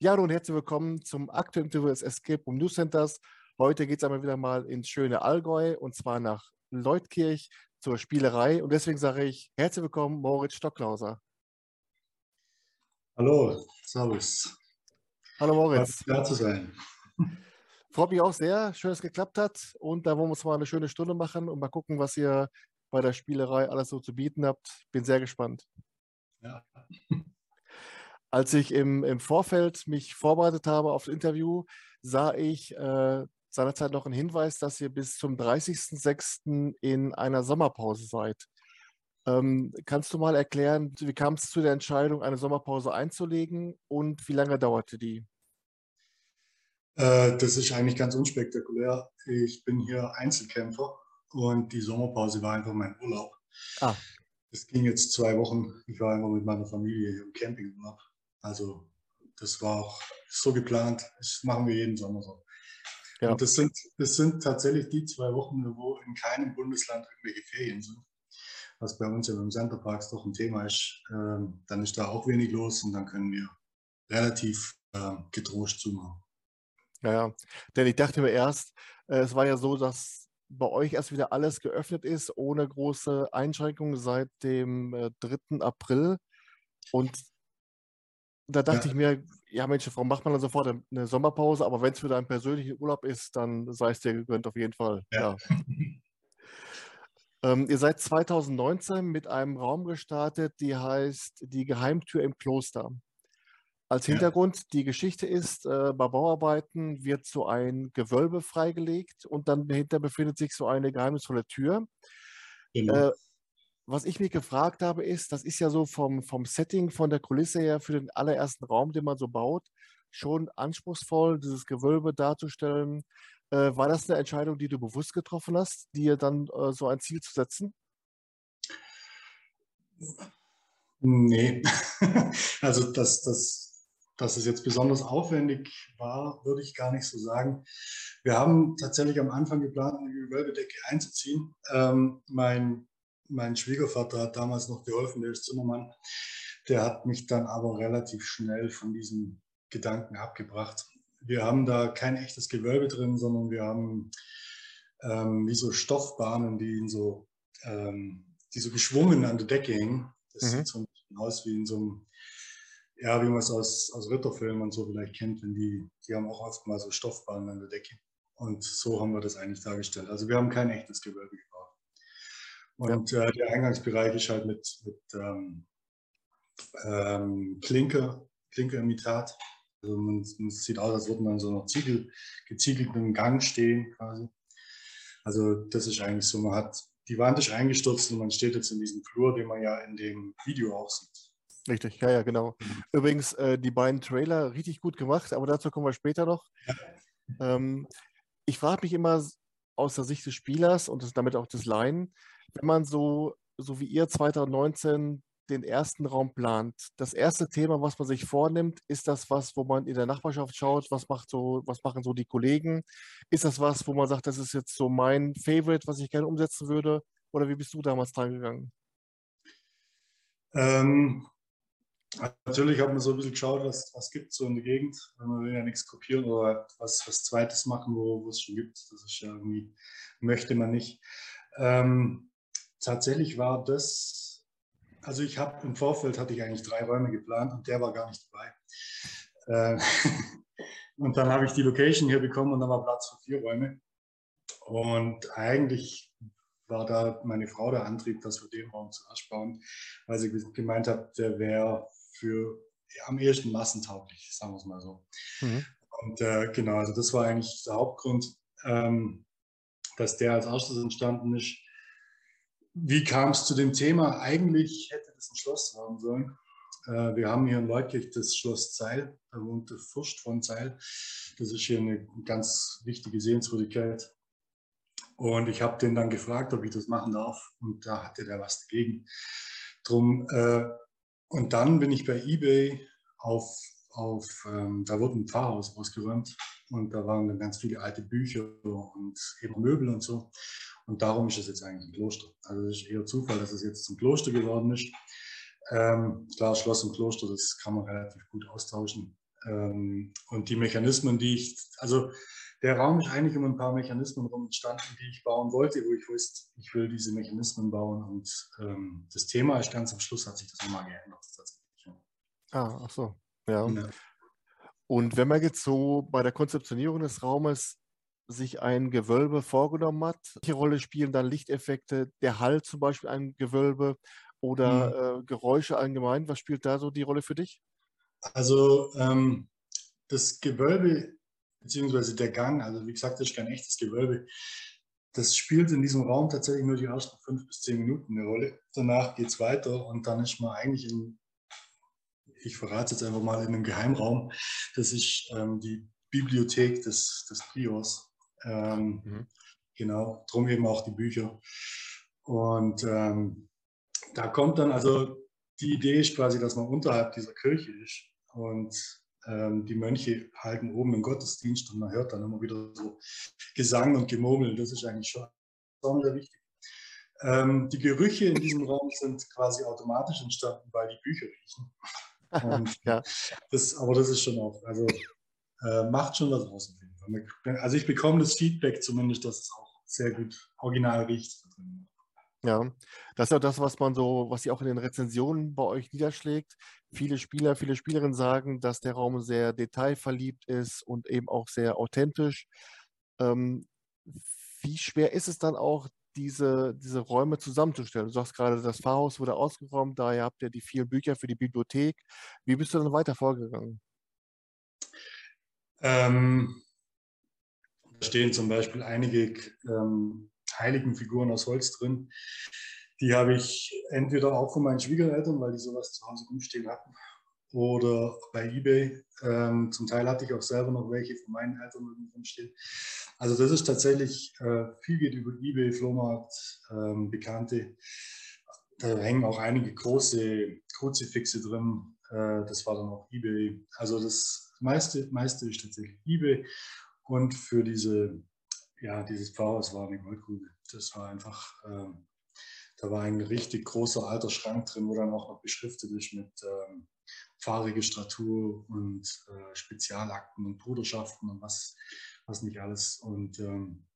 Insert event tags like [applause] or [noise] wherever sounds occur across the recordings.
Ja, hallo und herzlich willkommen zum aktuellen Interview des Escape Room News Centers. Heute geht es einmal wieder mal ins schöne Allgäu und zwar nach Leutkirch zur Spielerei. Und deswegen sage ich herzlich willkommen, Moritz Stocklauser. Hallo, Servus. Hallo Moritz. Da zu sein. [laughs] Freut mich auch sehr, schön, dass es geklappt hat. Und da wollen wir uns mal eine schöne Stunde machen und mal gucken, was ihr bei der Spielerei alles so zu bieten habt. Bin sehr gespannt. Ja. Als ich im, im Vorfeld mich vorbereitet habe auf das Interview, sah ich äh, seinerzeit noch einen Hinweis, dass ihr bis zum 30.06. in einer Sommerpause seid. Ähm, kannst du mal erklären, wie kam es zu der Entscheidung, eine Sommerpause einzulegen und wie lange dauerte die? Äh, das ist eigentlich ganz unspektakulär. Ich bin hier Einzelkämpfer und die Sommerpause war einfach mein Urlaub. Ah. Es ging jetzt zwei Wochen. Ich war einfach mit meiner Familie hier im Campingurlaub. Also das war auch so geplant. Das machen wir jeden Sommer so. Ja. Und das sind, das sind tatsächlich die zwei Wochen, wo in keinem Bundesland irgendwelche Ferien sind. Was bei uns ja beim Centerparks doch ein Thema ist. Ähm, dann ist da auch wenig los und dann können wir relativ äh, getrost zumachen. Ja, ja. Denn ich dachte mir erst, äh, es war ja so, dass bei euch erst wieder alles geöffnet ist, ohne große Einschränkungen seit dem äh, 3. April. Und da dachte ja. ich mir, ja Mensch, warum macht man dann sofort eine Sommerpause? Aber wenn es für deinen persönlichen Urlaub ist, dann sei es dir gegönnt auf jeden Fall. Ja. ja. ähm, ihr seid 2019 mit einem Raum gestartet, die heißt Die Geheimtür im Kloster. Als Hintergrund, ja. die Geschichte ist, äh, bei Bauarbeiten wird so ein Gewölbe freigelegt und dann dahinter befindet sich so eine geheimnisvolle Tür. Genau. Äh, was ich mich gefragt habe, ist, das ist ja so vom, vom Setting, von der Kulisse her für den allerersten Raum, den man so baut, schon anspruchsvoll, dieses Gewölbe darzustellen. Äh, war das eine Entscheidung, die du bewusst getroffen hast, dir dann äh, so ein Ziel zu setzen? Nee, [laughs] also das, das, dass es jetzt besonders aufwendig war, würde ich gar nicht so sagen. Wir haben tatsächlich am Anfang geplant, eine Gewölbedecke einzuziehen. Ähm, mein mein Schwiegervater hat damals noch geholfen, der ist Zimmermann. Der hat mich dann aber relativ schnell von diesem Gedanken abgebracht. Wir haben da kein echtes Gewölbe drin, sondern wir haben ähm, wie so Stoffbahnen, die in so, ähm, die so geschwungen an der Decke hängen. Das mhm. sieht so ein bisschen aus wie in so einem, ja, wie man es aus, aus Ritterfilmen und so vielleicht kennt, wenn die, die haben auch oft mal so Stoffbahnen an der Decke. Und so haben wir das eigentlich dargestellt. Also wir haben kein echtes Gewölbe und äh, der Eingangsbereich ist halt mit, mit ähm, ähm, Klinke, Klinke-Imitat. Also man, man, sieht aus, als würde man so noch Ziegel, geziegelten Gang stehen quasi. Also das ist eigentlich so, man hat, die Wand ist eingestürzt und man steht jetzt in diesem Flur, den man ja in dem Video auch sieht. Richtig, ja, ja, genau. Übrigens, äh, die beiden Trailer richtig gut gemacht, aber dazu kommen wir später noch. Ja. Ähm, ich frage mich immer aus der Sicht des Spielers und das, damit auch des Laien, wenn man so, so wie ihr 2019 den ersten Raum plant, das erste Thema, was man sich vornimmt, ist das was, wo man in der Nachbarschaft schaut, was macht so, was machen so die Kollegen? Ist das was, wo man sagt, das ist jetzt so mein Favorite, was ich gerne umsetzen würde? Oder wie bist du damals dran gegangen? Ähm, natürlich hat man so ein bisschen geschaut, was, was gibt es so in der Gegend. Man will ja nichts kopieren oder was, was Zweites machen, wo es schon gibt. Das ist ja irgendwie, möchte man nicht. Ähm, tatsächlich war das, also ich habe im Vorfeld hatte ich eigentlich drei Räume geplant und der war gar nicht dabei. Äh, [laughs] und dann habe ich die Location hier bekommen und dann war Platz für vier Räume. Und eigentlich war da meine Frau der Antrieb, dass wir den Raum zuerst bauen, weil sie gemeint hat, der wäre für ja, am ehesten massentauglich, sagen wir es mal so. Mhm. Und äh, genau, also das war eigentlich der Hauptgrund, ähm, dass der als erstes entstanden ist. Wie kam es zu dem Thema? Eigentlich hätte das ein Schloss haben sollen. Äh, wir haben hier in Leutkirch das Schloss Zeil, da wohnt der Fürst von Zeil. Das ist hier eine ganz wichtige Sehenswürdigkeit. Und ich habe den dann gefragt, ob ich das machen darf. Und da hatte der was dagegen. Drum, äh, und dann bin ich bei eBay auf, auf ähm, da wurde ein Pfarrhaus ausgeräumt. Und da waren dann ganz viele alte Bücher und eben Möbel und so. Und darum ist es jetzt eigentlich ein Kloster. Also es ist eher Zufall, dass es jetzt zum Kloster geworden ist. Ähm, klar, Schloss und Kloster, das kann man relativ gut austauschen. Ähm, und die Mechanismen, die ich, also der Raum ist eigentlich um ein paar Mechanismen rum entstanden, die ich bauen wollte, wo ich wusste, ich will diese Mechanismen bauen. Und ähm, das Thema ist ganz am Schluss, hat sich das nochmal geändert. Ah, ach so, ja. ja. Und wenn man jetzt so bei der Konzeptionierung des Raumes sich ein Gewölbe vorgenommen hat, welche Rolle spielen dann Lichteffekte, der Hall zum Beispiel ein Gewölbe oder mhm. äh, Geräusche allgemein? Was spielt da so die Rolle für dich? Also ähm, das Gewölbe beziehungsweise der Gang, also wie gesagt, das ist kein echtes Gewölbe. Das spielt in diesem Raum tatsächlich nur die ersten fünf bis zehn Minuten eine Rolle. Danach geht es weiter und dann ist man eigentlich in, ich verrate jetzt einfach mal, in einem Geheimraum. Das ist ähm, die Bibliothek des, des Priors. Ähm, mhm. Genau, drum eben auch die Bücher. Und ähm, da kommt dann, also die Idee ist quasi, dass man unterhalb dieser Kirche ist und ähm, die Mönche halten oben einen Gottesdienst und man hört dann immer wieder so Gesang und Gemurmel. Das ist eigentlich schon sehr wichtig. Ähm, die Gerüche in diesem Raum sind quasi automatisch entstanden, weil die Bücher riechen. [laughs] ja. das, aber das ist schon auch, also äh, macht schon was aus. Also ich bekomme das Feedback zumindest, dass es auch sehr gut original riecht. Ja, das ist ja das, was man so, was sie auch in den Rezensionen bei euch niederschlägt. Viele Spieler, viele Spielerinnen sagen, dass der Raum sehr detailverliebt ist und eben auch sehr authentisch. Ähm, wie schwer ist es dann auch, diese, diese Räume zusammenzustellen? Du sagst gerade, das Pfarrhaus wurde ausgeräumt, daher habt ihr die vielen Bücher für die Bibliothek. Wie bist du dann weiter vorgegangen? Ähm, da stehen zum Beispiel einige ähm, heiligen Figuren aus Holz drin. Die habe ich entweder auch von meinen Schwiegereltern, weil die sowas zu Hause rumstehen hatten, oder bei eBay. Ähm, zum Teil hatte ich auch selber noch welche von meinen Eltern rumstehen. Also das ist tatsächlich, äh, viel geht über eBay, Flohmarkt, ähm, Bekannte. Da hängen auch einige große Kruzifixe drin. Äh, das war dann auch eBay. Also das meiste, meiste ist tatsächlich eBay. Und für diese ja, dieses Pfarrhaus war eine Goldgrube. Das war einfach, ähm, da war ein richtig großer alter Schrank drin, wo dann auch noch beschriftet ist mit ähm, Fahrregistratur und äh, Spezialakten und Bruderschaften und was, was nicht alles. Und ähm,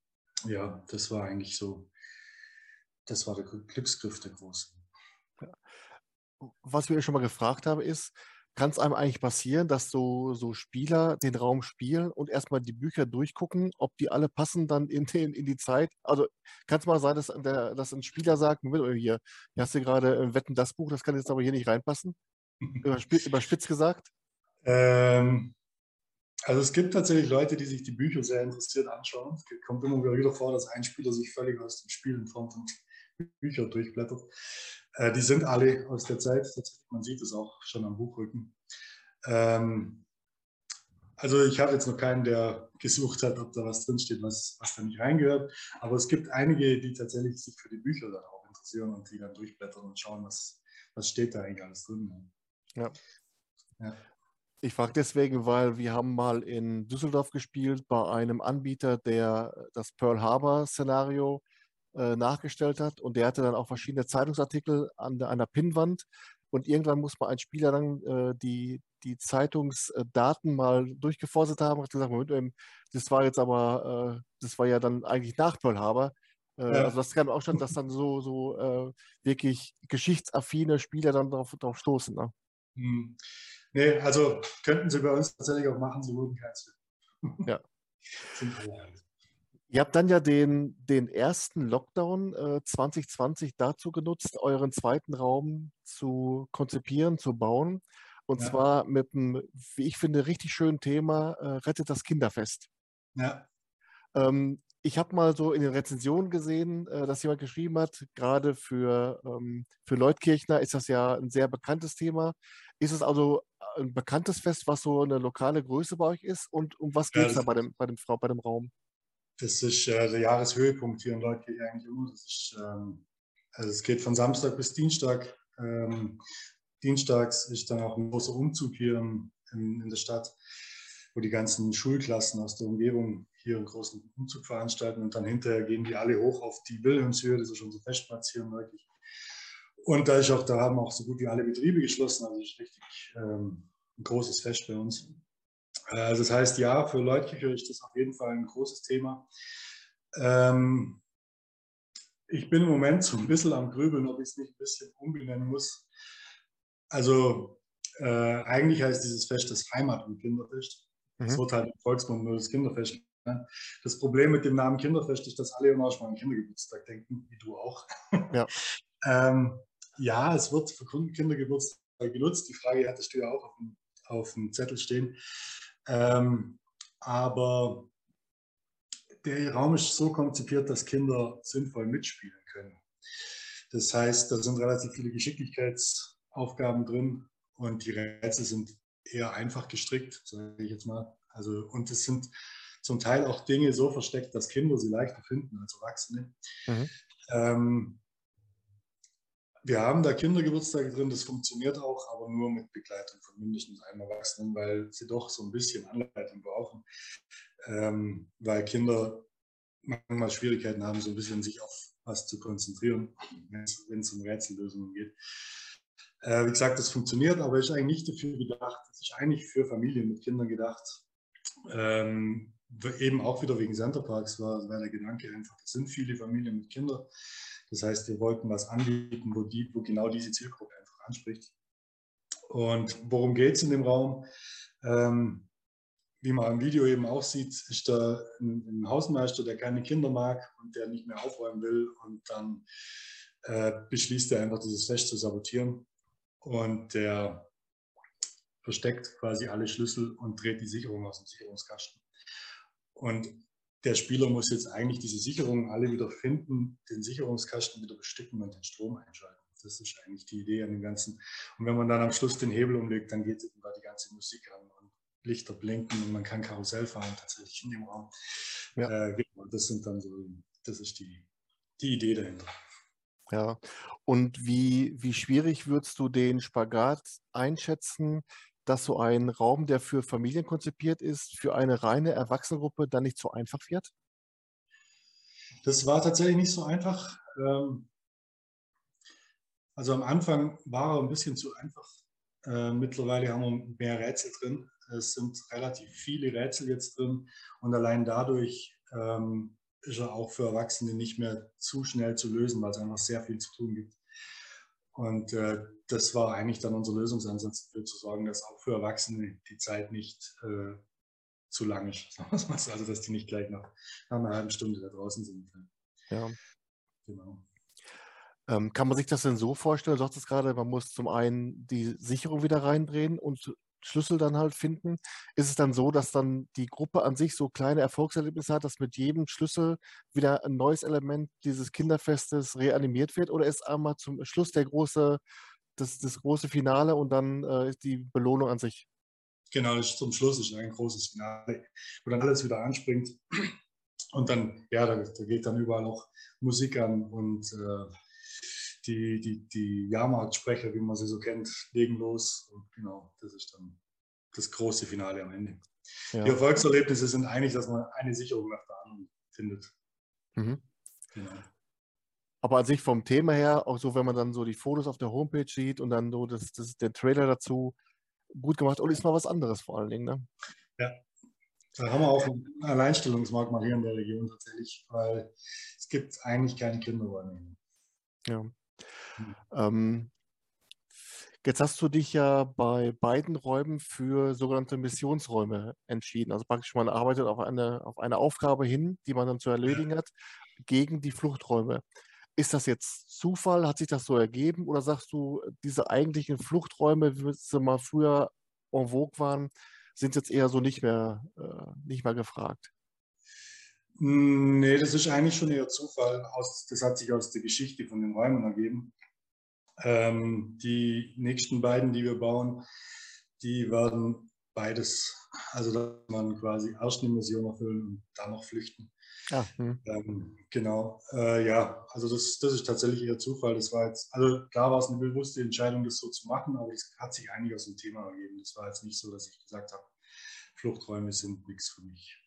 ja, das war eigentlich so, das war der Glücksgriff der Großen. Was wir schon mal gefragt haben, ist, kann es einem eigentlich passieren, dass so, so Spieler den Raum spielen und erstmal die Bücher durchgucken, ob die alle passen dann in, den, in die Zeit? Also kann es mal sein, dass, der, dass ein Spieler sagt, hier, hier hast du gerade äh, Wetten das Buch, das kann jetzt aber hier nicht reinpassen? [laughs] Überspitzt, überspitzt gesagt? Ähm, also es gibt tatsächlich Leute, die sich die Bücher sehr interessiert anschauen. Es kommt immer wieder vor, dass ein Spieler sich völlig aus dem Spiel in Form von Büchern durchblättert. Äh, die sind alle aus der Zeit, man sieht es auch schon am Buchrücken. Ähm, also ich habe jetzt noch keinen, der gesucht hat, ob da was drinsteht, was, was da nicht reingehört. Aber es gibt einige, die tatsächlich sich für die Bücher dann auch interessieren und die dann durchblättern und schauen, was, was steht da eigentlich alles drin. Ja. ja. Ich frage deswegen, weil wir haben mal in Düsseldorf gespielt bei einem Anbieter, der das Pearl Harbor Szenario äh, nachgestellt hat. Und der hatte dann auch verschiedene Zeitungsartikel an einer Pinnwand. Und irgendwann muss man ein Spieler dann äh, die, die Zeitungsdaten mal durchgeforstet haben und hat gesagt, Moment, ähm, das war jetzt aber, äh, das war ja dann eigentlich nach Pearl Harbor. Äh, ja. Also das kann auch schon, dass dann so, so äh, wirklich geschichtsaffine Spieler dann darauf, darauf stoßen. Ne? Hm. Nee, also könnten sie bei uns tatsächlich auch machen, sie würden keins Ja. [laughs] Ihr habt dann ja den, den ersten Lockdown äh, 2020 dazu genutzt, euren zweiten Raum zu konzipieren, zu bauen. Und ja. zwar mit einem, wie ich finde, richtig schönen Thema, äh, Rettet das Kinderfest. Ja. Ähm, ich habe mal so in den Rezensionen gesehen, äh, dass jemand geschrieben hat, gerade für, ähm, für Leutkirchner ist das ja ein sehr bekanntes Thema. Ist es also ein bekanntes Fest, was so eine lokale Größe bei euch ist? Und um was geht es ja, da bei dem, bei, dem, bei dem Raum? Das ist äh, der Jahreshöhepunkt hier in Leutkirche eigentlich immer. Das ist, ähm, also es geht von Samstag bis Dienstag. Ähm, Dienstags ist dann auch ein großer Umzug hier in, in, in, der Stadt, wo die ganzen Schulklassen aus der Umgebung hier einen großen Umzug veranstalten und dann hinterher gehen die alle hoch auf die Wilhelmshöhe, das ist schon so Festplatz hier in Leutkirche. Und da auch, da haben auch so gut wie alle Betriebe geschlossen, also ist richtig ähm, ein großes Fest bei uns. Also das heißt, ja, für Leutkirche ist das auf jeden Fall ein großes Thema. Ähm, ich bin im Moment so ein bisschen am Grübeln, ob ich es nicht ein bisschen umbenennen muss. Also äh, eigentlich heißt dieses Fest das Heimat- und Kinderfest. Mhm. Das wird halt im Volksmund nur das Kinderfest. Ne? Das Problem mit dem Namen Kinderfest ist, dass alle immer schon an Kindergeburtstag denken, wie du auch. Ja, [laughs] ähm, ja es wird für Kindergeburtstag genutzt. Die Frage hattest du ja auch auf dem, auf dem Zettel stehen. Ähm, aber der Raum ist so konzipiert, dass Kinder sinnvoll mitspielen können. Das heißt, da sind relativ viele Geschicklichkeitsaufgaben drin und die Rätsel sind eher einfach gestrickt, sage ich jetzt mal. Also, und es sind zum Teil auch Dinge so versteckt, dass Kinder sie leichter finden als Erwachsene. Mhm. Ähm, wir haben da Kindergeburtstage drin, das funktioniert auch, aber nur mit Begleitung von mindestens einem Erwachsenen, weil sie doch so ein bisschen Anleitung brauchen, ähm, weil Kinder manchmal Schwierigkeiten haben, so ein bisschen sich auf was zu konzentrieren, wenn es um Rätsellösungen geht. Äh, wie gesagt, das funktioniert, aber ist eigentlich nicht dafür gedacht. Es ist eigentlich für Familien mit Kindern gedacht. Ähm, eben auch wieder wegen Centerparks war, war der Gedanke einfach, es sind viele Familien mit Kindern. Das heißt, wir wollten was anbieten, wo, die, wo genau diese Zielgruppe einfach anspricht. Und worum geht es in dem Raum? Ähm, wie man im Video eben auch sieht, ist da ein, ein, Hausmeister, der keine Kinder mag und der nicht mehr aufräumen will. Und dann äh, beschließt er einfach, dieses Fest zu sabotieren. Und der versteckt quasi alle Schlüssel und dreht die Sicherung aus dem Sicherungskasten. Und der Spieler muss jetzt eigentlich diese Sicherungen alle wieder finden, den Sicherungskasten wieder bestücken und den Strom einschalten. Das ist eigentlich die Idee an dem Ganzen. Und wenn man dann am Schluss den Hebel umlegt, dann geht da die ganze Musik an und Lichter blinken und man kann Karussell fahren tatsächlich in dem Raum. Ja. Äh, genau, das sind dann so, das ist die, die Idee dahinter. Ja, und wie, wie schwierig würdest du den Spagat einschätzen, dass so ein Raum, der für Familien konzipiert ist, für eine reine Erwachsenengruppe dann nicht so einfach wird? Das war tatsächlich nicht so einfach. Ähm, also am Anfang war er ein bisschen zu einfach. Äh, mittlerweile haben wir mehr Rätsel drin. Es sind relativ viele Rätsel jetzt drin und allein dadurch ähm, ist er auch für Erwachsene nicht mehr zu schnell zu lösen, weil es einfach sehr viel zu tun gibt. Und äh, das war eigentlich dann unser Lösungsansatz, dafür zu sorgen, dass auch für Erwachsene die Zeit nicht äh, zu lang ist. [laughs] Also, dass die nicht gleich nach, nach einer halben Stunde da draußen sind. Ja. Genau. Ähm, kann man sich das denn so vorstellen? Du sagtest gerade, man muss zum einen die Sicherung wieder reindrehen und Schlüssel dann halt finden. Ist es dann so, dass dann die Gruppe an sich so kleine Erfolgserlebnisse hat, dass mit jedem Schlüssel wieder ein neues Element dieses Kinderfestes reanimiert wird? Oder ist einmal zum Schluss der große, das, das große Finale und dann äh, die Belohnung an sich? Genau, zum Schluss ist ein großes Finale, wo dann alles wieder anspringt. Und dann, ja, da, da geht dann überall auch Musik an und äh, die, die, die Jahrmarktsprecher, wie man sie so kennt, legen los. Und genau, das ist dann das große Finale am Ende. Ja. Die Erfolgserlebnisse sind eigentlich, dass man eine Sicherung nach der anderen findet. Mhm. Genau. Aber an sich vom Thema her, auch so, wenn man dann so die Fotos auf der Homepage sieht und dann so das, das, der Trailer dazu, gut gemacht und ist mal was anderes vor allen Dingen. Ne? Ja, da haben wir auch ein Alleinstellungsmerkmal hier in der Region tatsächlich, weil es gibt eigentlich keine Kinderräume. Ja. Ähm, jetzt hast du dich ja bei beiden Räumen für sogenannte Missionsräume entschieden. Also praktisch man arbeitet auf eine, auf eine Aufgabe hin, die man dann zu erledigen hat, gegen die Fluchträume. Ist das jetzt Zufall? Hat sich das so ergeben? Oder sagst du, diese eigentlichen Fluchträume, wie sie mal früher en vogue waren, sind jetzt eher so nicht mehr, äh, nicht mehr gefragt? Hm, nee, das ist eigentlich schon eher Zufall. das hat sich aus der Geschichte von den Räumen ergeben. Ähm, die nächsten beiden, die wir bauen, die werden beides, also dass man quasi erst eine Mission erfüllen und dann noch flüchten. Ah, hm. ähm, genau, äh, ja, also das, das ist tatsächlich eher Zufall. Das war jetzt, also klar war es eine bewusste Entscheidung, das so zu machen, aber es hat sich eigentlich aus dem Thema ergeben. Das war jetzt nicht so, dass ich gesagt habe, Fluchträume sind nichts für mich.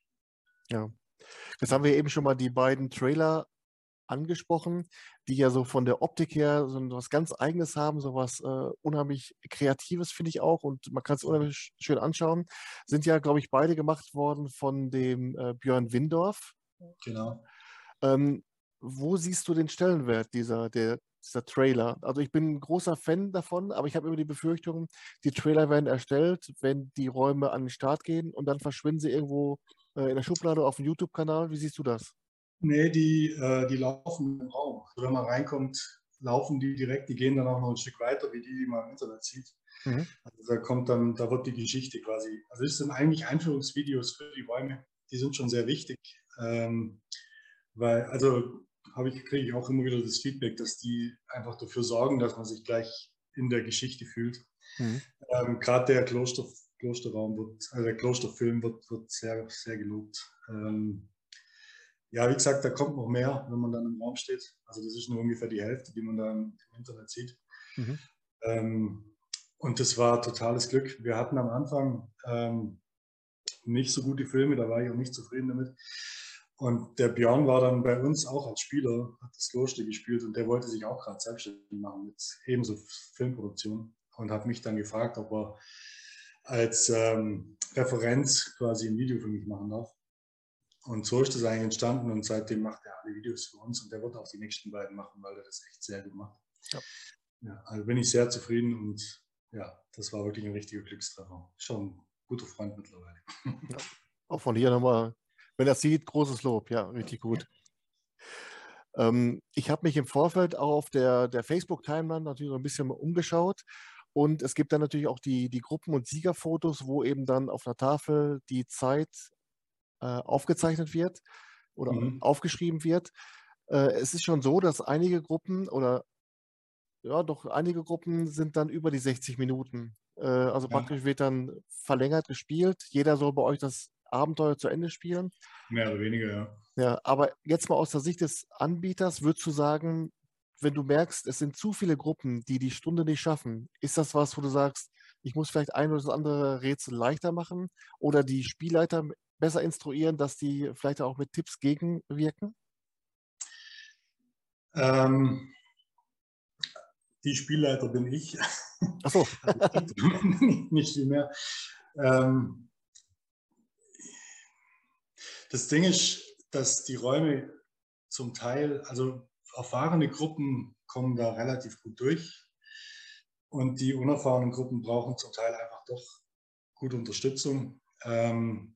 Ja. Jetzt haben wir eben schon mal die beiden Trailer angesprochen, die ja so von der Optik her so was ganz Eigenes haben, so was äh, unheimlich Kreatives, finde ich auch. Und man kann es unheimlich schön anschauen. Sind ja, glaube ich, beide gemacht worden von dem äh, Björn Windorf. Genau. Ähm, wo siehst du den Stellenwert dieser, der, dieser Trailer? Also ich bin ein großer Fan davon, aber ich habe immer die Befürchtung, die Trailer werden erstellt, wenn die Räume an den Start gehen und dann verschwinden sie irgendwo äh, in der Schublade auf dem YouTube-Kanal. Wie siehst du das? Nee, die, äh, die laufen im Raum. Also wenn man reinkommt, laufen die direkt, die gehen dann auch noch ein Stück weiter, wie die, die man im Internet sieht. Mhm. Also da kommt dann, da wird die Geschichte quasi. Also es sind eigentlich Einführungsvideos für die Räume, die sind schon sehr wichtig. Ähm, weil, also habe ich, kriege ich auch immer wieder das Feedback, dass die einfach dafür sorgen, dass man sich gleich in der Geschichte fühlt. Mhm. Ähm, Gerade der Kloster, Klosterraum wird, also der Klosterfilm wird, wird sehr, sehr gelobt. Ähm, ja, wie gesagt, da kommt noch mehr, wenn man dann im Raum steht. Also das ist nur ungefähr die Hälfte, die man da im Internet sieht. Mhm. Ähm, und das war totales Glück. Wir hatten am Anfang ähm, nicht so gute Filme, da war ich auch nicht zufrieden damit. Und der Björn war dann bei uns auch als Spieler, hat das Kloster gespielt und der wollte sich auch gerade selbstständig machen mit ebenso Filmproduktion und hat mich dann gefragt, ob er als ähm, Referenz quasi ein Video für mich machen darf. Und so ist das eigentlich entstanden und seitdem macht er alle Videos für uns und der wird auch die nächsten beiden machen, weil er das echt sehr gut macht. Ja. ja also bin ich sehr zufrieden und ja, das war wirklich ein richtiger Glückstreffer. Schon ein guter Freund mittlerweile. [laughs] Ja. Auch von hier nochmal, wenn er sieht, großes Lob. Ja, richtig gut. Ähm, ich habe mich im Vorfeld auch auf der, der Facebook-Timeline natürlich so ein bisschen umgeschaut. Und es gibt dann natürlich auch die, die Gruppen- und Siegerfotos, wo eben dann auf einer Tafel die Zeit äh, aufgezeichnet wird oder mhm. aufgeschrieben wird. Äh, es ist schon so, dass einige Gruppen oder ja, doch einige Gruppen sind dann über die 60 Minuten. Äh, also ja. praktisch wird dann verlängert gespielt. Jeder soll bei euch das Abenteuer zu Ende spielen. Mehr oder weniger, ja. Ja, aber jetzt mal aus der Sicht des Anbieters, würdest du sagen, wenn du merkst, es sind zu viele Gruppen, die die Stunde nicht schaffen, ist das was, wo du sagst, ich muss vielleicht ein oder andere Rätsel leichter machen oder die Spielleiter besser instruieren, dass die vielleicht auch mit Tipps gegenwirken? Ähm, die Spielleiter bin ich. Ach so. [laughs] nicht viel mehr. Ähm, das Ding ist, dass die Räume zum Teil, also erfahrene Gruppen kommen da relativ gut durch und die unerfahrenen Gruppen brauchen zum Teil einfach doch gute Unterstützung. Ähm,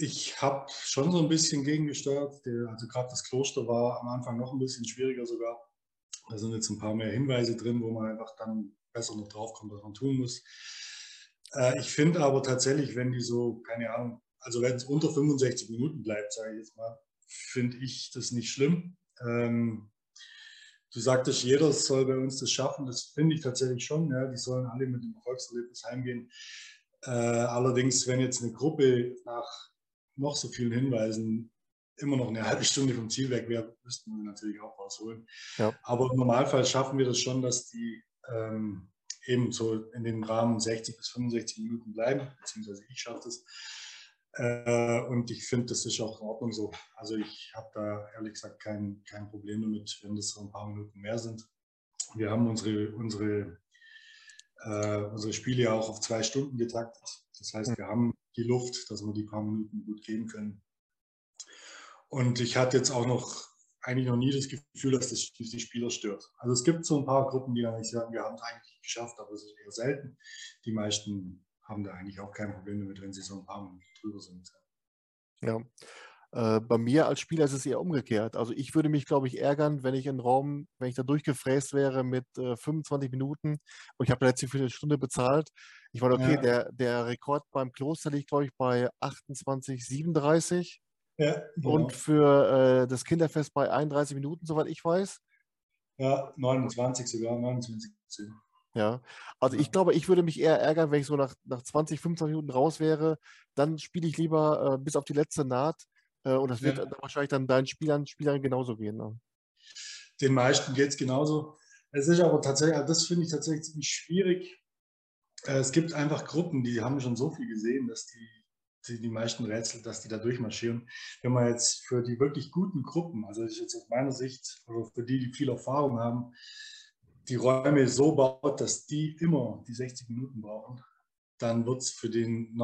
ich habe schon so ein bisschen gegengesteuert. also gerade das Kloster war am Anfang noch ein bisschen schwieriger sogar. Da sind jetzt ein paar mehr Hinweise drin, wo man einfach dann besser noch draufkommt, was man tun muss. Äh, ich finde aber tatsächlich, wenn die so, keine Ahnung, also wenn es unter 65 Minuten bleibt, sage ich jetzt mal, finde ich das nicht schlimm. Ähm, du sagtest, jeder soll bei uns das schaffen. Das finde ich tatsächlich schon. Ja. Die sollen alle mit dem Erfolgserlebnis heimgehen. Äh, allerdings, wenn jetzt eine Gruppe nach noch so vielen Hinweisen immer noch eine halbe Stunde vom Ziel weg wäre, müssten wir natürlich auch rausholen. Ja. Aber im Normalfall schaffen wir das schon, dass die ähm, eben so in den Rahmen 60 bis 65 Minuten bleiben, beziehungsweise ich schaffe das. Äh, und ich finde, das ist auch in Ordnung so. Also ich habe da ehrlich gesagt kein, kein Problem damit, wenn das so ein paar Minuten mehr sind. Wir haben unsere, unsere, äh, unsere Spiele ja auch auf zwei Stunden getaktet. Das heißt, wir haben die Luft, dass wir die paar Minuten gut geben können. Und ich hatte jetzt auch noch eigentlich noch nie das Gefühl, dass das die Spieler stört. Also es gibt so ein paar Gruppen, die dann nicht sagen, wir haben es eigentlich geschafft, aber es ist eher selten. Die meisten haben da eigentlich auch kein Problem damit, wenn sie so ein paar Minuten drüber sind. Ja. Äh, bei mir als Spieler ist es eher umgekehrt. Also ich würde mich, glaube ich, ärgern, wenn ich einen Raum, wenn ich da durchgefräst wäre mit äh, 25 Minuten und ich habe letztlich für eine Stunde bezahlt. Ich meine, okay, ja. der, der Rekord beim Kloster liegt, glaube ich, bei 28, 37. Ja, genau. Und für äh, das Kinderfest bei 31 Minuten, soweit ich weiß. Ja, 29 sogar, 29. Ja, also ich glaube, ich würde mich eher ärgern, wenn ich so nach, nach 20, 25 Minuten raus wäre. Dann spiele ich lieber äh, bis auf die letzte Naht. Äh, und das wird ja. wahrscheinlich dann deinen Spielern, Spielern genauso gehen. Ne? Den meisten geht es genauso. Es ist aber tatsächlich, also das finde ich tatsächlich ziemlich schwierig. Äh, es gibt einfach Gruppen, die haben schon so viel gesehen, dass die die, die meisten Rätsel, dass die da durchmarschieren. Wenn man jetzt für die wirklich guten Gruppen, also ich jetzt aus meiner Sicht, oder für die, die viel Erfahrung haben, die Räume so baut, dass die immer die 60 Minuten brauchen, dann wird es für den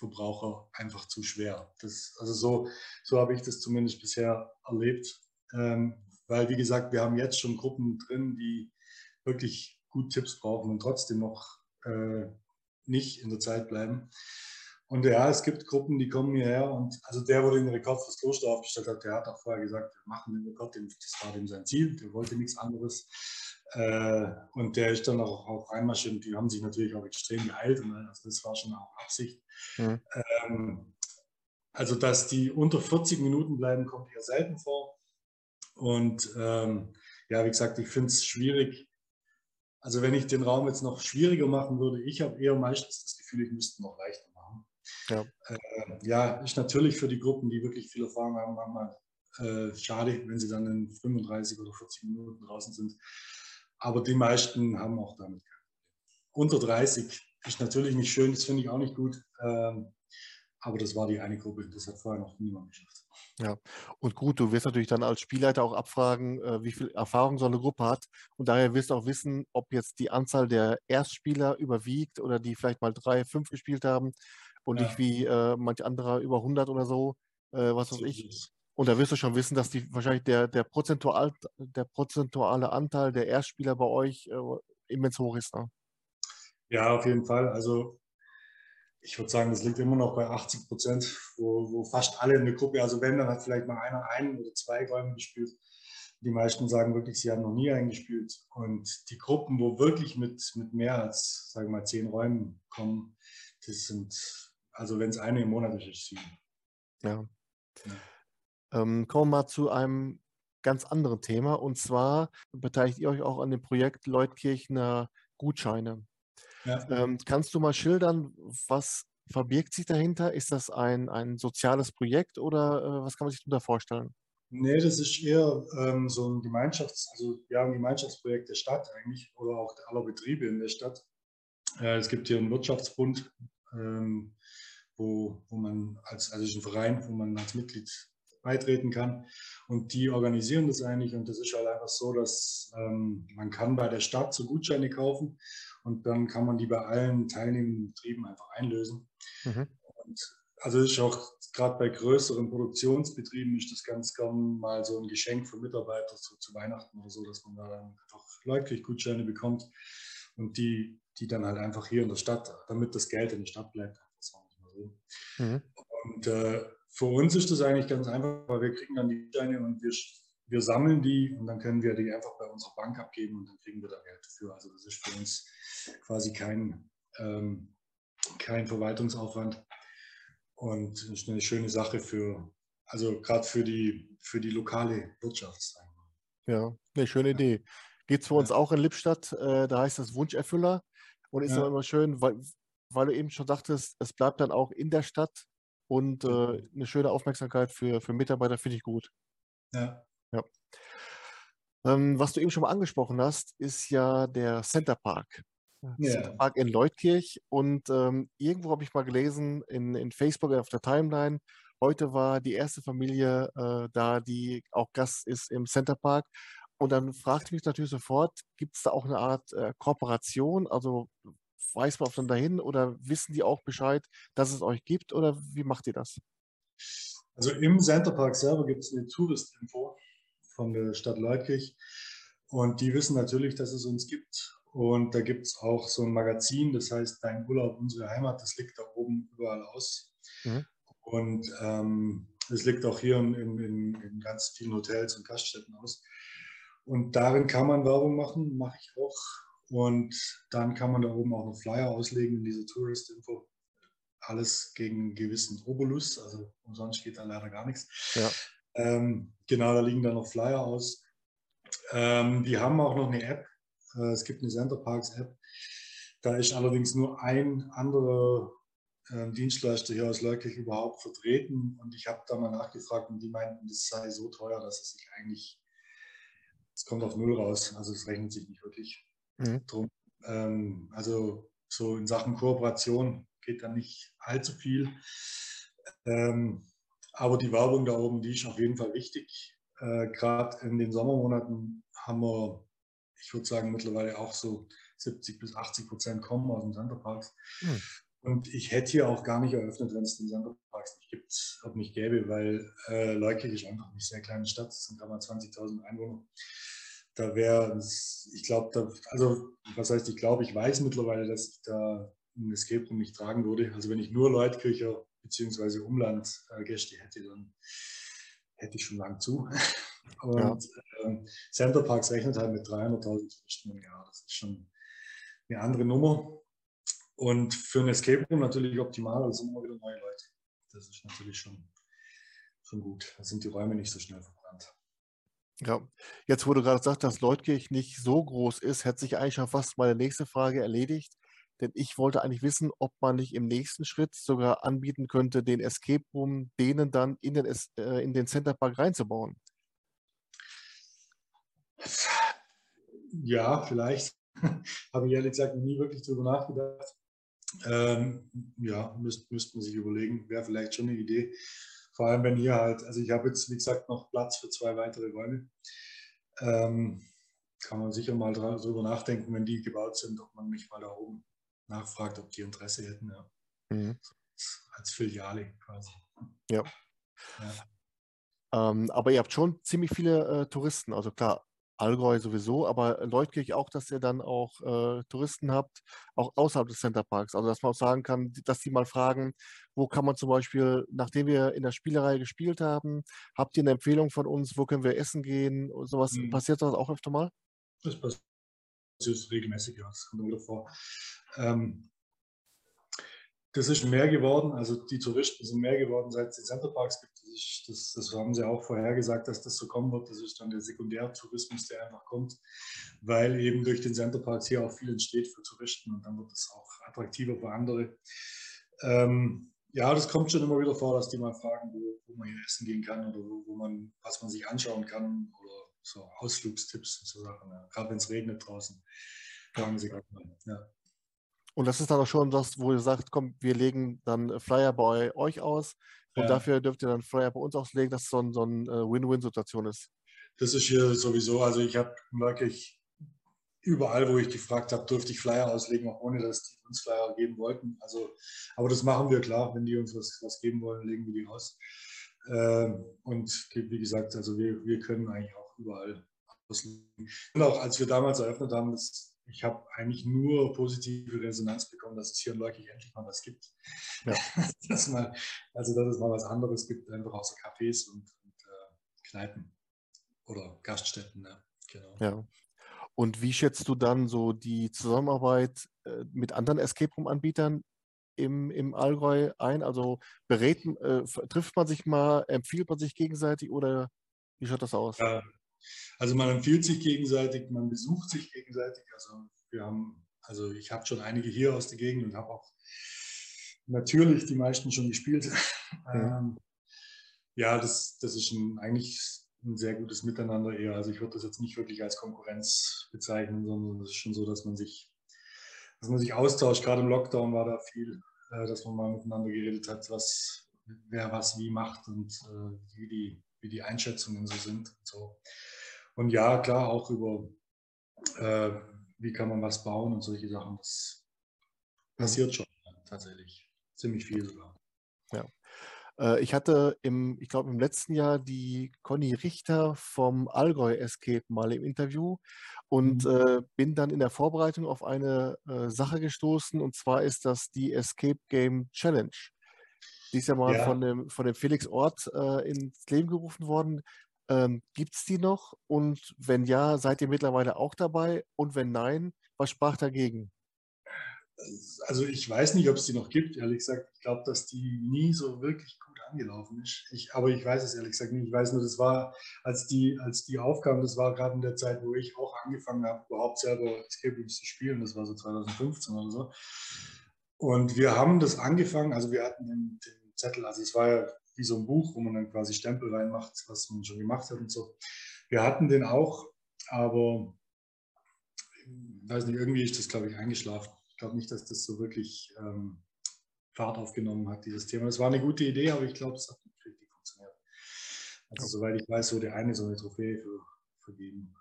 Normalverbraucher einfach zu schwer. Das, also so, so habe ich das zumindest bisher erlebt. Ähm, weil, wie gesagt, wir haben jetzt schon Gruppen drin, die wirklich gut Tipps brauchen und trotzdem noch äh, nicht in der Zeit bleiben. Und ja, es gibt Gruppen, die kommen hierher und also der, der den Rekord fürs Kloster aufgestellt hat, der hat auch vorher gesagt, wir machen den Rekord, das war dem sein Ziel, der wollte nichts anderes. Äh, und der ist dann auch, auch reinmarschiert und die haben sich natürlich auch extrem geheilt und also das war schon auch Absicht. Mhm. Also, dass die unter 40 Minuten bleiben, kommt eher selten vor. Und ähm, ja, wie gesagt, ich finde es schwierig. Also, wenn ich den Raum jetzt noch schwieriger machen würde, ich habe eher meistens das Gefühl, ich müsste noch leichter machen. Ja. Äh, ja, ist natürlich für die Gruppen, die wirklich viel Erfahrung haben, manchmal äh, schade, wenn sie dann in 35 oder 40 Minuten draußen sind. Aber die meisten haben auch damit kein Problem. Unter 30 ist natürlich nicht schön, das finde ich auch nicht gut. Ähm, aber das war die eine Gruppe, das hat vorher noch niemand geschafft. Ja, und gut, du wirst natürlich dann als Spielleiter auch abfragen, äh, wie viel Erfahrung so eine Gruppe hat. Und daher wirst du auch wissen, ob jetzt die Anzahl der Erstspieler überwiegt oder die vielleicht mal drei, fünf gespielt haben und ja. nicht wie äh, manch anderer über 100 oder so, äh, was weiß ich. Und da wirst du schon wissen, dass die wahrscheinlich der, der, prozentual, der prozentuale Anteil der Erstspieler bei euch äh, immens hoch ist. Ne? Ja, auf jeden Fall. Also ich würde sagen, das liegt immer noch bei 80 Prozent, wo, wo, fast alle in der Gruppe, also wenn, dann hat vielleicht mal einer ein oder zwei Räume gespielt. Die meisten sagen wirklich, sie haben noch nie eingespielt. Und die Gruppen, wo wirklich mit, mit mehr als, sagen wir mal, zehn Räumen kommen, das sind, also wenn es eine im Monat ist, ist sieben. Ja. ja. Ähm, kommen wir mal zu einem ganz anderen Thema. Und zwar beteiligt ihr euch auch an dem Projekt Leutkirchner Gutscheine. Ja. Ähm, kannst du mal schildern, was verbirgt sich dahinter? Ist das ein, ein soziales Projekt oder äh, was kann man sich darunter vorstellen? Nee, das ist eher ähm, so ein Gemeinschafts-, also ja, ein Gemeinschaftsprojekt der Stadt eigentlich oder auch aller Betriebe in der Stadt. Äh, es gibt hier einen Wirtschaftsbund, ähm, wo, wo man als, also ist ein Verein, wo man als Mitglied beitreten kann. Und die organisieren das eigentlich. Und das ist halt einfach so, dass ähm, man kann bei der Stadt so Gutscheine kaufen und dann kann man die bei allen teilnehmenden Betrieben einfach einlösen. Mhm. Und also ist auch gerade bei größeren Produktionsbetrieben ist das ganz gern mal so ein Geschenk für Mitarbeiter so zu Weihnachten oder so, dass man da dann einfach leutlich Gutscheine bekommt und die, die dann halt einfach hier in der Stadt, damit das Geld in der Stadt bleibt, so. Mhm. Und äh, für uns ist das eigentlich ganz einfach, weil wir kriegen dann die Steine und wir, wir sammeln die und dann können wir die einfach bei unserer Bank abgeben und dann kriegen wir da Geld dafür. Also das ist für uns quasi kein, ähm, kein Verwaltungsaufwand und das ist eine schöne Sache für, also gerade für die, für die lokale Wirtschaft. Ja, eine schöne Idee. Geht es für uns ja. auch in Lippstadt, äh, da heißt das Wunscherfüller und ist ja. immer schön, weil, weil du eben schon sagtest, es bleibt dann auch in der Stadt und äh, eine schöne Aufmerksamkeit für, für Mitarbeiter finde ich gut. Ja. ja. Ähm, was du eben schon mal angesprochen hast, ist ja der Center Park. Ja. Center Park in Leutkirch. Und ähm, irgendwo habe ich mal gelesen in, in Facebook auf der Timeline, heute war die erste Familie äh, da, die auch Gast ist im Center Park. Und dann fragte ich mich natürlich sofort, gibt es da auch eine Art äh, Kooperation? Also weiß man dann dahin oder wissen die auch Bescheid, dass es euch gibt oder wie macht ihr das? Also im Centerpark selber gibt es eine Tourist-Info von der Stadt Leipzig und die wissen natürlich, dass es uns gibt. Und da gibt es auch so ein Magazin, das heißt Dein Urlaub, unsere Heimat, das liegt da oben überall aus. Mhm. Und ähm, es liegt auch hier in, in, in, ganz vielen Hotels und Gaststätten aus. Und darin kann man Werbung machen, mache ich auch. Und dann kann man da oben auch noch Flyer auslegen in diese Tourist-Info. Alles gegen einen gewissen Obolus, also umsonst geht da leider gar nichts. Ja. Ähm, genau, da liegen dann noch Flyer aus. Ähm, die haben auch noch eine App. Äh, es gibt eine Centerparks-App. Da ist allerdings nur ein anderer äh, Dienstleister hier aus Leukirch überhaupt vertreten. Und ich habe da mal nachgefragt und die meinten, das sei so teuer, dass es sich eigentlich, es kommt auf Null raus. Also es rechnet sich nicht wirklich. Mhm. Drum, ähm, also so in Sachen Kooperation geht dann nicht allzu viel. Ähm, aber die Werbung da oben, die ist auf jeden Fall wichtig. Äh, Gerade in den Sommermonaten haben wir, ich würde sagen, mittlerweile auch so 70 bis 80 Prozent kommen aus dem Centerparks. Hm. Und ich hätte hier auch gar nicht eröffnet, wenn es den Centerparks nicht gibt, ob nicht gäbe, weil äh, Leukirch ist einfach eine sehr kleine Stadt, es sind gerade mal 20.000 Einwohner. Da wäre, ich glaube, also was heißt, ich glaube, ich weiß mittlerweile, dass ich da ein Escape Room nicht tragen würde. Also wenn ich nur Leutkircher bzw. Umlandgäste hätte, dann hätte ich schon lang zu. [laughs] Und ja. äh, Center Parks rechnet halt mit 300.000 Touristen im Jahr. Das ist schon eine andere Nummer. Und für ein Escape Room natürlich optimal, weil es sind immer wieder neue Leute. Das ist natürlich schon, schon gut. Da sind die Räume nicht so schnell verbrannt. Ja, jetzt wo du gerade sagst, dass Leutkirch nicht so groß ist, hätte sich eigentlich schon fast meine nächste Frage erledigt. Denn ich wollte eigentlich wissen, ob man nicht im nächsten Schritt sogar anbieten könnte, den Escape Room denen dann in den, äh, in den Center Park reinzubauen. Ja, vielleicht. [laughs] Habe ich ehrlich gesagt nie wirklich darüber nachgedacht. Ähm, ja, müsste müsst man sich überlegen, wäre vielleicht schon eine Idee. Vor allem, wenn hier halt, also ich habe jetzt, wie gesagt, noch Platz für zwei weitere Räume. Ähm, kann man sicher mal darüber nachdenken, wenn die gebaut sind, ob man mich mal da oben nachfragt, ob die Interesse hätten. Ja. Mhm. Als Filiale quasi. Ja. ja. Ähm, aber ihr habt schon ziemlich viele äh, Touristen. Also klar, Allgäu sowieso, aber Leutkirch auch, dass ihr dann auch äh, Touristen habt, auch außerhalb des Centerparks. Also dass man auch sagen kann, dass die mal fragen, wo kann man zum Beispiel, nachdem wir in der Spielerei gespielt haben, habt ihr eine Empfehlung von uns, wo können wir essen gehen? Sowas mhm. passiert das auch öfter mal? Das passiert regelmäßig, ja, das kommt wieder vor. Ähm, das ist mehr geworden, also die Touristen sind mehr geworden, seit es die Centerparks gibt. Das, ist, das, das, haben sie auch vorhergesagt, dass das so kommen wird. Das ist dann der Sekundärtourismus, der einfach kommt, weil eben durch den Centerparks hier auch viel entsteht für Touristen und dann wird es auch attraktiver für andere. Ähm, ja, das kommt schon immer wieder vor, dass die mal fragen, wo, wo man hier essen gehen kann oder wo, wo, man, was man sich anschauen kann oder so Ausflugstipps und so Sachen. Ja. Gerade wenn es regnet draußen, fragen sie gerade mal. Ja. Und das ist dann auch schon das, wo ihr sagt, komm, wir legen dann Flyer bei euch aus und ja. dafür dürft ihr dann Flyer bei uns auslegen, dass es so, ein, so eine äh, Win-Win-Situation ist. Das ist hier sowieso, also ich habe wirklich überall, wo ich gefragt habe, durfte ich Flyer auslegen, auch ohne dass die uns Flyer geben wollten. Also, aber das machen wir klar, wenn die uns was, was geben wollen, legen wir die aus. Ähm, und wie gesagt, also wir, wir können eigentlich auch überall auslegen. Und auch als wir damals eröffnet haben, das ich habe eigentlich nur positive Resonanz bekommen, dass es hier in Leukig endlich mal was gibt. Ja. [laughs] dass mal, also dass es mal was anderes gibt, einfach außer Cafés und, und äh, Kneipen oder Gaststätten. Ja. Genau. ja. Und wie schätzt du dann so die Zusammenarbeit äh, mit anderen Escape Room-Anbietern im, im Allgäu ein? Also berät, äh, trifft man sich mal, empfiehlt man sich gegenseitig oder wie schaut das aus? Ja, also man empfiehlt sich gegenseitig, man besucht sich gegenseitig. Also wir haben, also ich habe schon einige hier aus der Gegend und habe auch natürlich die meisten schon gespielt. [laughs] Ja, ähm, ja das, das ist ein, eigentlich ein sehr gutes Miteinander eher. Also ich würde das jetzt nicht wirklich als Konkurrenz bezeichnen, sondern es ist schon so, dass man sich, dass man sich austauscht. Gerade im Lockdown war da viel, äh, dass man mal miteinander geredet hat, was wer was wie macht und äh, wie, die, wie die Einschätzungen so sind. Und so. Und ja, klar, auch über, äh, wie kann man was bauen und solche Sachen. Das passiert schon tatsächlich. Ziemlich viel sogar. Ja. Äh, ich hatte im, ich glaube im letzten Jahr die Conny Richter vom Allgäu Escape mal im Interview und mhm. äh, bin dann in der Vorbereitung auf eine äh, Sache gestoßen und zwar ist das die Escape Game Challenge. Die ist ja mal ja. Von, dem, von dem Felix Ort äh, ins Leben gerufen worden. Ähm, Gibt es die noch? Und wenn ja, seid ihr mittlerweile auch dabei? Und wenn nein, was sprach dagegen? Also ich weiß nicht, ob es die noch gibt, ehrlich gesagt. Ich glaube, dass die nie so wirklich gut angelaufen ist. Ich, aber ich weiß es ehrlich gesagt nicht. Ich weiß nur, das war, als die, als die aufkam, das war gerade in der Zeit, wo ich auch angefangen habe, überhaupt selber Escape Rooms zu spielen. Das war so 2015 oder so. Und wir haben das angefangen, also wir hatten den, den Zettel, also es war ja wie so ein Buch, wo man dann quasi Stempel reinmacht, was man schon gemacht hat und so. Wir hatten den auch, aber weiß nicht, irgendwie ist das, glaube ich, eingeschlafen. Ich glaube nicht, dass das so wirklich ähm, Fahrt aufgenommen hat, dieses Thema. Das war eine gute Idee, aber ich glaube, es hat nicht richtig funktioniert. Also, soweit ich weiß, wurde eine so eine Trophäe für, vergeben.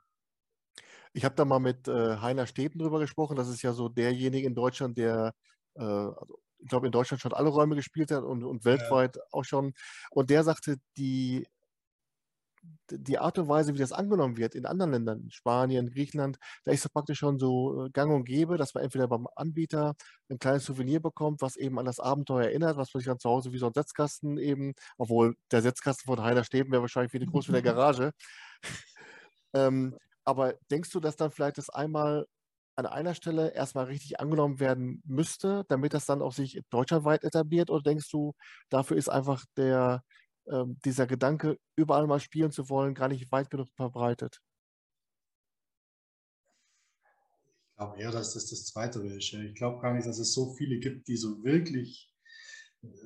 Ich habe da mal mit äh, Heiner Steten drüber gesprochen. Das ist ja so derjenige in Deutschland, der, äh, also ich glaube, in Deutschland schon alle Räume gespielt hat und, und weltweit ja. auch schon. Und der sagte, die, die Art und Weise, wie das angenommen wird in anderen Ländern, Spanien, Griechenland, da ist es praktisch schon so äh, gang und gäbe, dass man entweder beim Anbieter ein kleines Souvenir bekommt, was eben an das Abenteuer erinnert, was man sich dann zu Hause wie so ein Setzkasten eben, obwohl der Setzkasten von Heiner Steben wäre wahrscheinlich wie groß wie der [laughs] Garage. ähm, aber denkst du, dass dann vielleicht das einmal an einer Stelle erstmal richtig angenommen werden müsste, damit das dann auch sich deutschlandweit etabliert? Oder denkst du, dafür ist einfach der, ähm, dieser Gedanke, überall mal spielen zu wollen, gar nicht weit genug verbreitet? Ich glaube eher, dass das das Zweite ist. Ich glaube gar nicht, dass es so viele gibt, die so wirklich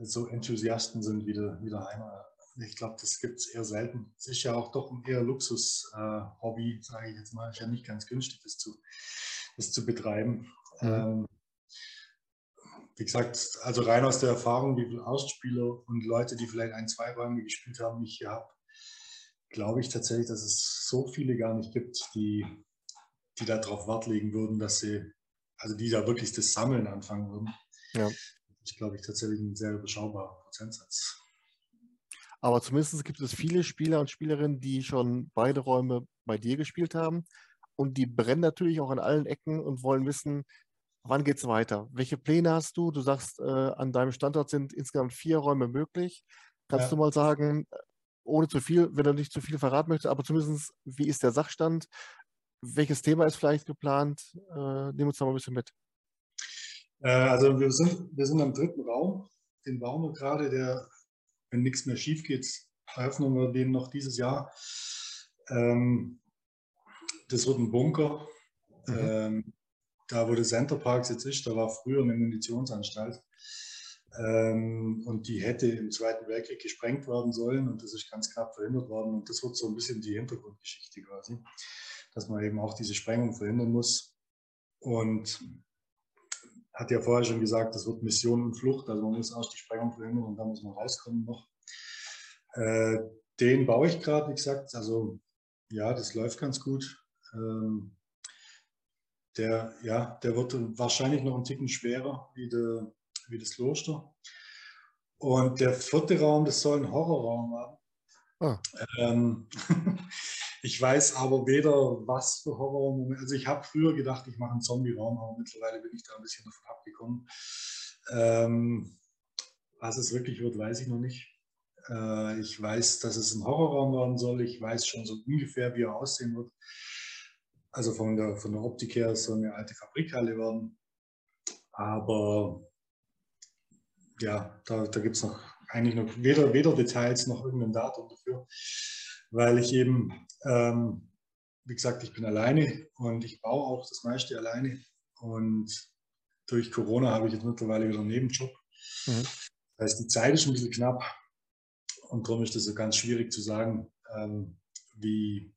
so Enthusiasten sind wie der, wie der Heimer. Ich glaube, das gibt es eher selten. Es ist ja auch doch ein eher Luxus-Hobby, äh, sage ich jetzt mal. Ist ja nicht ganz günstig, das zu, das zu betreiben. Mhm. Ähm, wie gesagt, also rein aus der Erfahrung, wie viele Ausspieler und Leute, die vielleicht ein, zwei Räume gespielt haben, ich habe, glaube ich tatsächlich, dass es so viele gar nicht gibt, die, die darauf Wert legen würden, dass sie, also die da wirklich das Sammeln anfangen würden. Ja. Ich glaube ich tatsächlich ein sehr überschaubarer Prozentsatz. Aber zumindest gibt es viele Spieler und Spielerinnen, die schon beide Räume bei dir gespielt haben. Und die brennen natürlich auch an allen Ecken und wollen wissen, wann geht es weiter? Welche Pläne hast du? Du sagst, äh, an deinem Standort sind insgesamt vier Räume möglich. Kannst ja. du mal sagen, ohne zu viel, wenn du nicht zu viel verraten möchtest, aber zumindest, wie ist der Sachstand? Welches Thema ist vielleicht geplant? Äh, nimm uns da mal ein bisschen mit. Äh, also wir sind, wir sind am dritten Raum. Den bauen wir gerade, der wenn nichts mehr schief geht, eröffnen wir den noch dieses Jahr. Ähm, das wird ein Bunker. Mhm. Ähm, da, wo der Center Park jetzt ist, da war früher eine Munitionsanstalt. Ähm, und die hätte im Zweiten Weltkrieg gesprengt werden sollen und das ist ganz knapp verhindert worden. Und das wird so ein bisschen die Hintergrundgeschichte quasi, dass man eben auch diese Sprengung verhindern muss. Und hat ja vorher schon gesagt, das wird Mission und Flucht, also man muss auch die Sprengung verhindern und dann muss man rauskommen noch. Äh, den baue ich gerade, wie gesagt, also ja, das läuft ganz gut. Ähm, der, ja, der wird wahrscheinlich noch ein Ticken schwerer wie, de, wie das Kloster. Und der vierte Raum, das soll ein Horrorraum werden. Ah. Ähm, [laughs] ich weiß aber weder, was für Horror. Also ich habe früher gedacht, ich mache einen Zombie-Raum, aber mittlerweile bin ich da ein bisschen davon abgekommen. Ähm, was es wirklich wird, weiß ich noch nicht. Äh, ich weiß, dass es ein Horrorraum werden soll. Ich weiß schon so ungefähr, wie er aussehen wird. Also von der, von der Optik her soll eine alte Fabrikhalle werden. Aber ja, da, da gibt es noch eigentlich noch weder, weder Details noch irgendein Datum dafür, weil ich eben, ähm, wie gesagt, ich bin alleine und ich baue auch das meiste alleine. Und durch Corona habe ich jetzt mittlerweile wieder einen Nebenjob. Mhm. Das heißt, die Zeit ist ein bisschen knapp und darum ist es so ganz schwierig zu sagen, ähm, wie,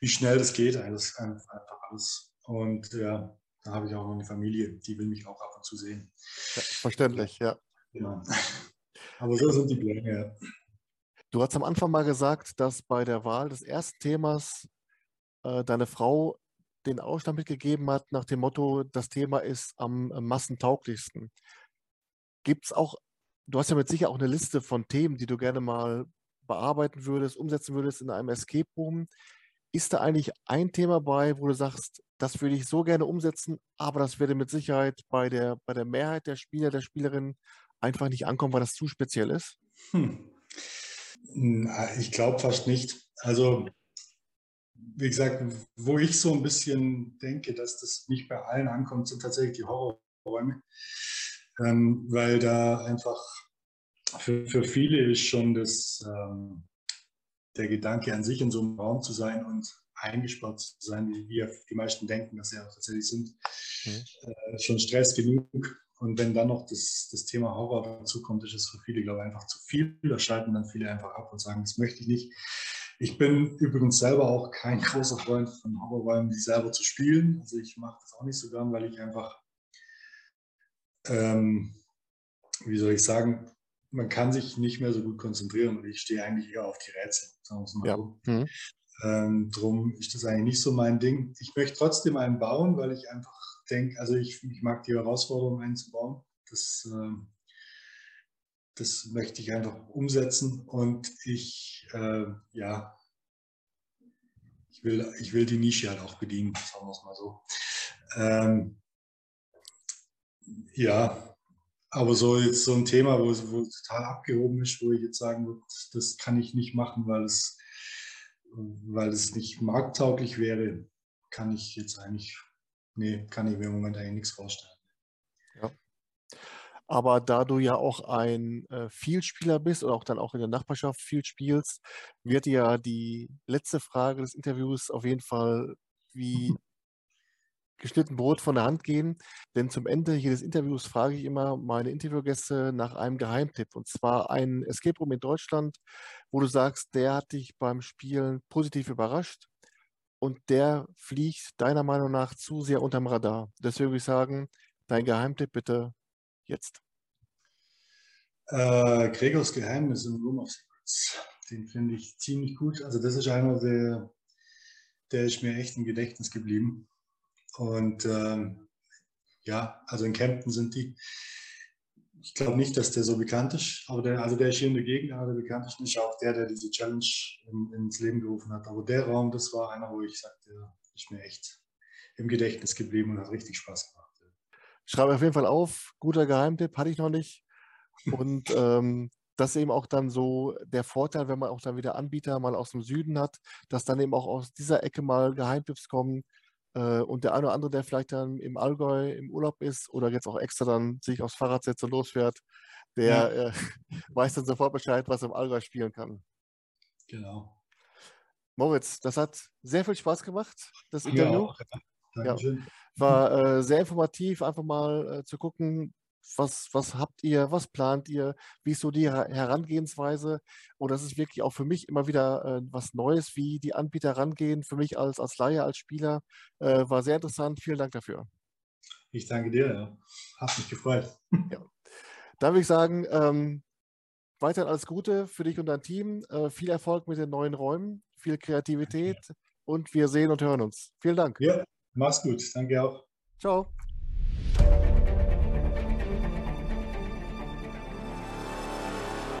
wie schnell das geht. Alles, einfach alles. Und ja, da habe ich auch noch eine Familie, die will mich auch ab und zu sehen. Ja, verständlich, ja. Genau. [laughs] Aber so sind die Pläne. Du hast am Anfang mal gesagt, dass bei der Wahl des ersten Themas äh, deine Frau den Ausstand mitgegeben hat nach dem Motto, das Thema ist am massentauglichsten. Gibt es auch, du hast ja mit Sicherheit auch eine Liste von Themen, die du gerne mal bearbeiten würdest, umsetzen würdest in einem Escape Room. Ist da eigentlich ein Thema bei, wo du sagst, das würde ich so gerne umsetzen, aber das werde mit Sicherheit bei der, bei der Mehrheit der Spieler, der Spielerinnen einfach nicht ankommen, weil das zu speziell ist? Hm. Ich glaube fast nicht. Also, wie gesagt, wo ich so ein bisschen denke, dass das nicht bei allen ankommt, sind tatsächlich die Horrorräume. Ähm, weil da einfach für, für viele ist schon das, ähm, der Gedanke an sich in so einem Raum zu sein und eingesperrt zu sein, wie wir die meisten denken, dass sie ja tatsächlich sind, mhm. äh, schon Stress genug. Und wenn dann noch das, das Thema Horror dazu kommt, ist es für viele, glaube ich, einfach zu viel. Da schalten dann viele einfach ab und sagen, das möchte ich nicht. Ich bin übrigens selber auch kein [laughs] großer Freund von Horrorräumen, die selber zu spielen. Also ich mache das auch nicht so gern, weil ich einfach, ähm, wie soll ich sagen, man kann sich nicht mehr so gut konzentrieren und ich stehe eigentlich eher auf die Rätsel, sagen wir es mal ja. so. Mhm. Ähm, drum ist das eigentlich nicht so mein Ding. Ich möchte trotzdem einen bauen, weil ich einfach denke, also ich, ich mag die Herausforderung einzubauen. Das, äh, das möchte ich einfach umsetzen und ich, äh, ja, ich will, ich will die Nische halt auch bedienen, sagen wir es mal so. Ähm, ja, aber so jetzt so ein Thema, wo, wo total abgehoben ist, wo ich jetzt sagen würde, das kann ich nicht machen, weil es, weil es nicht markttauglich wäre, kann ich jetzt eigentlich, nee, kann ich mir im Moment eigentlich nichts vorstellen. Ja. Aber da du ja auch ein äh, Vielspieler bist oder auch dann auch in der Nachbarschaft viel spielst, wird ja die letzte Frage des Interviews auf jeden Fall wie geschnitten Brot von der Hand gehen. Denn zum Ende jedes Interviews frage ich immer meine Interviewgäste nach einem Geheimtipp. Und zwar ein Escape Room in Deutschland, wo du sagst, der hat dich beim Spielen positiv überrascht und der fliegt deiner Meinung nach zu sehr unterm Radar. Deswegen würde ich sagen, dein Geheimtipp bitte jetzt. Äh, Gregors Geheimnis im Room of Secrets. Den finde ich ziemlich gut. Also das ist einer, der, der ist mir echt im Gedächtnis geblieben. Und ähm, ja, also in Kempten sind die, ich glaube nicht, dass der so bekannt ist, aber der, also der ist hier in der Gegend, aber der bekannt ist nicht auch der, der diese Challenge in, ins Leben gerufen hat. Aber der Raum, das war einer, wo ich sagte, der ist mir echt im Gedächtnis geblieben und hat richtig Spaß gemacht. Schreibe auf jeden Fall auf, guter Geheimtipp, hatte ich noch nicht. Und [laughs] ähm, das ist eben auch dann so der Vorteil, wenn man auch dann wieder Anbieter mal aus dem Süden hat, dass dann eben auch aus dieser Ecke mal Geheimtipps kommen. Äh, und der eine oder andere, der vielleicht dann im Allgäu im Urlaub ist oder jetzt auch extra dann sich aufs Fahrrad setzt und losfährt, der ja. äh, [laughs] weiß dann sofort Bescheid, was er im Allgäu spielen kann. Genau. Moritz, das hat sehr viel Spaß gemacht, das Interview. Ja, ja. War [laughs] äh, sehr informativ, einfach mal äh, zu gucken, was, was habt ihr, was plant ihr, wie ist so die Herangehensweise? Und das ist wirklich auch für mich immer wieder äh, was Neues, wie die Anbieter rangehen, für mich als, als Laie, als Spieler. Äh, war sehr interessant. Vielen Dank dafür. Ich danke dir, ja. Hat mich gefreut. Ja. Dann würde ich sagen, ähm, weiterhin alles Gute für dich und dein Team. Äh, viel Erfolg mit den neuen Räumen, viel Kreativität und wir sehen und hören uns. Vielen Dank. Ja, mach's gut. Danke auch. Ciao.